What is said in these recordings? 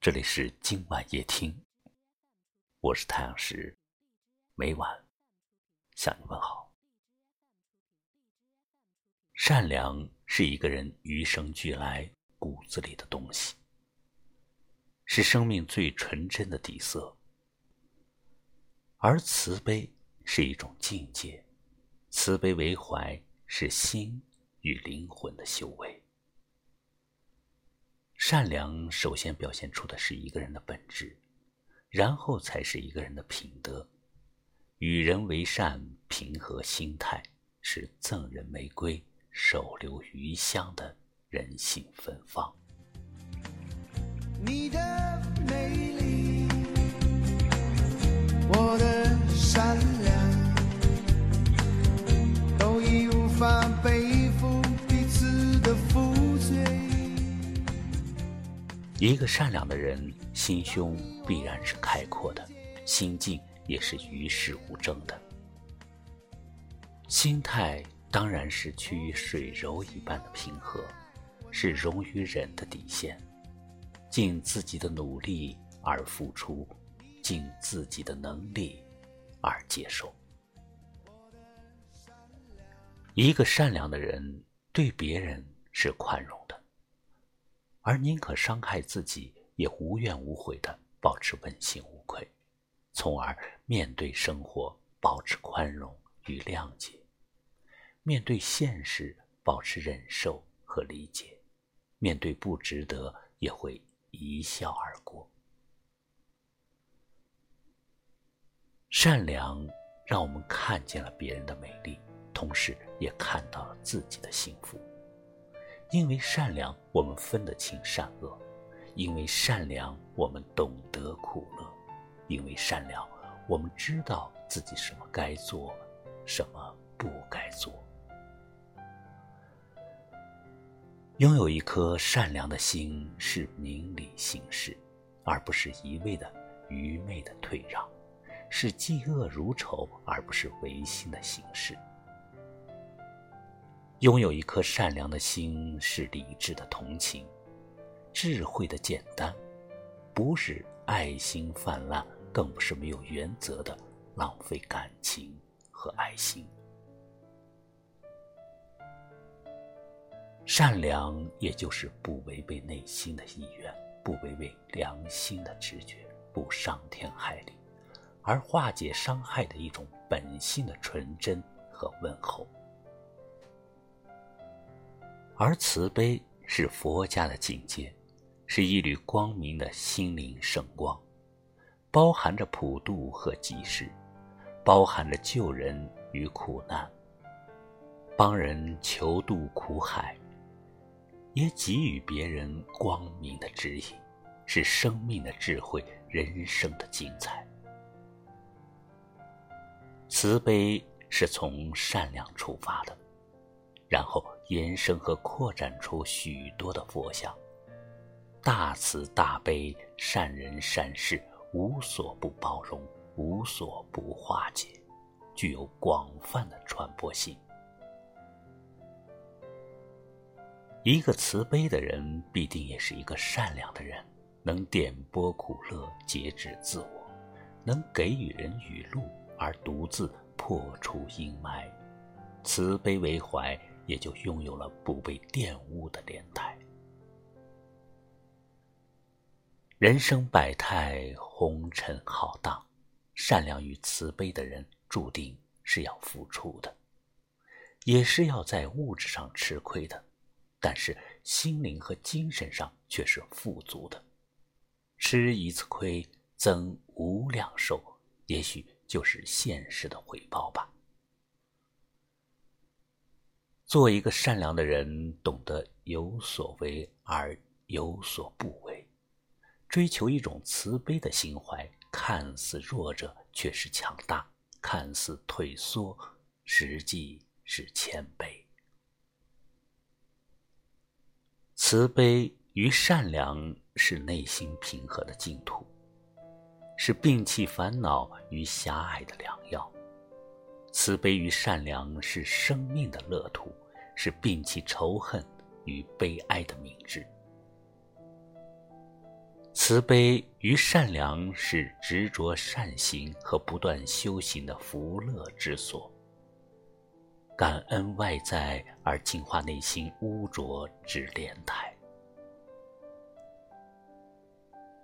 这里是今晚夜听，我是太阳石，每晚向你问好。善良是一个人与生俱来骨子里的东西，是生命最纯真的底色，而慈悲是一种境界，慈悲为怀是心与灵魂的修为。善良首先表现出的是一个人的本质，然后才是一个人的品德。与人为善，平和心态，是赠人玫瑰，手留余香的人性芬芳。你的一个善良的人，心胸必然是开阔的，心境也是与世无争的。心态当然是趋于水柔一般的平和，是容于忍的底线，尽自己的努力而付出，尽自己的能力而接受。一个善良的人对别人是宽容的。而宁可伤害自己，也无怨无悔的保持问心无愧，从而面对生活保持宽容与谅解，面对现实保持忍受和理解，面对不值得也会一笑而过。善良让我们看见了别人的美丽，同时也看到了自己的幸福。因为善良，我们分得清善恶；因为善良，我们懂得苦乐；因为善良，我们知道自己什么该做，什么不该做。拥有一颗善良的心，是明理行事，而不是一味的愚昧的退让；是嫉恶如仇，而不是违心的行事。拥有一颗善良的心，是理智的同情，智慧的简单，不是爱心泛滥，更不是没有原则的浪费感情和爱心。善良也就是不违背内心的意愿，不违背良心的直觉，不伤天害理，而化解伤害的一种本性的纯真和问候。而慈悲是佛家的境界，是一缕光明的心灵圣光，包含着普度和济世，包含着救人与苦难，帮人求渡苦海，也给予别人光明的指引，是生命的智慧，人生的精彩。慈悲是从善良出发的。然后延伸和扩展出许多的佛像，大慈大悲、善人善事，无所不包容，无所不化解，具有广泛的传播性。一个慈悲的人，必定也是一个善良的人，能点拨苦乐，节制自我，能给予人雨露，而独自破除阴霾，慈悲为怀。也就拥有了不被玷污的脸态。人生百态，红尘浩荡，善良与慈悲的人注定是要付出的，也是要在物质上吃亏的，但是心灵和精神上却是富足的。吃一次亏，增无量寿，也许就是现实的回报吧。做一个善良的人，懂得有所为而有所不为，追求一种慈悲的心怀，看似弱者却是强大，看似退缩，实际是谦卑。慈悲与善良是内心平和的净土，是摒弃烦恼与狭隘的良药。慈悲与善良是生命的乐土，是摒弃仇恨与悲哀的明智。慈悲与善良是执着善行和不断修行的福乐之所。感恩外在而净化内心污浊之莲台。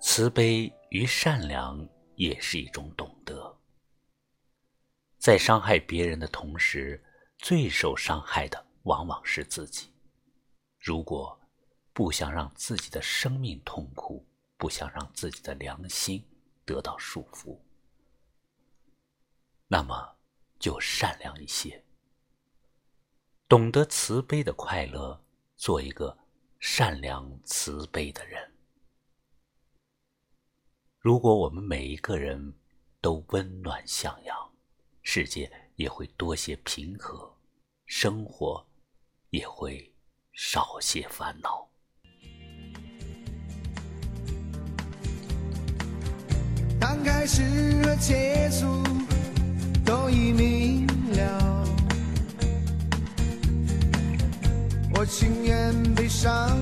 慈悲与善良也是一种懂。在伤害别人的同时，最受伤害的往往是自己。如果不想让自己的生命痛苦，不想让自己的良心得到束缚，那么就善良一些，懂得慈悲的快乐，做一个善良慈悲的人。如果我们每一个人都温暖向阳，世界也会多些平和，生活也会少些烦恼。刚开始和结束都已明了，我情愿悲伤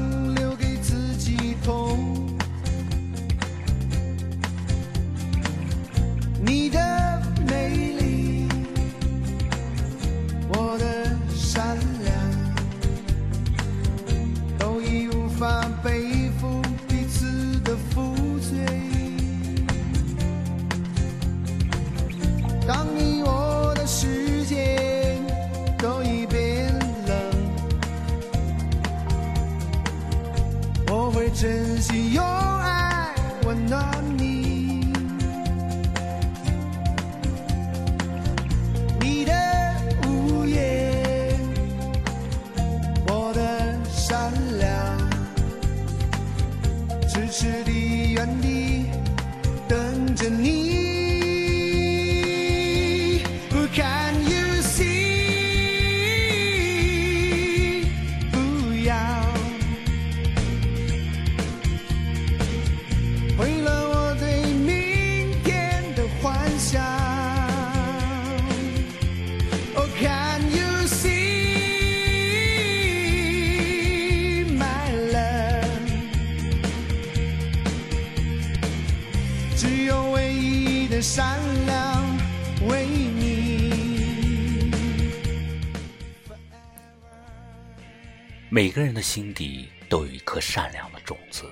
每个人的心底都有一颗善良的种子，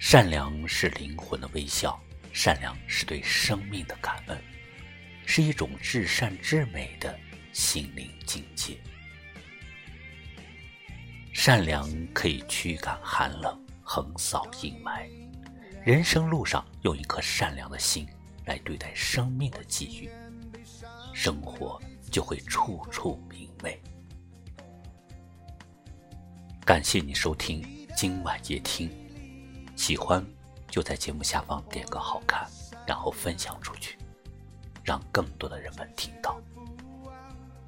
善良是灵魂的微笑，善良是对生命的感恩，是一种至善至美的心灵境界。善良可以驱赶寒冷，横扫阴霾。人生路上，用一颗善良的心来对待生命的际遇，生活就会处处明媚。感谢你收听今晚夜听，喜欢就在节目下方点个好看，然后分享出去，让更多的人们听到。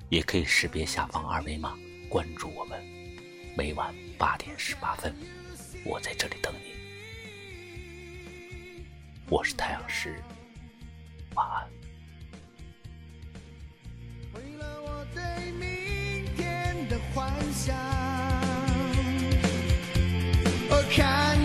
也可以识别下方二维码关注我们，每晚八点十八分，我在这里等你。我是太阳石，晚安。为了我对明天的幻想。kind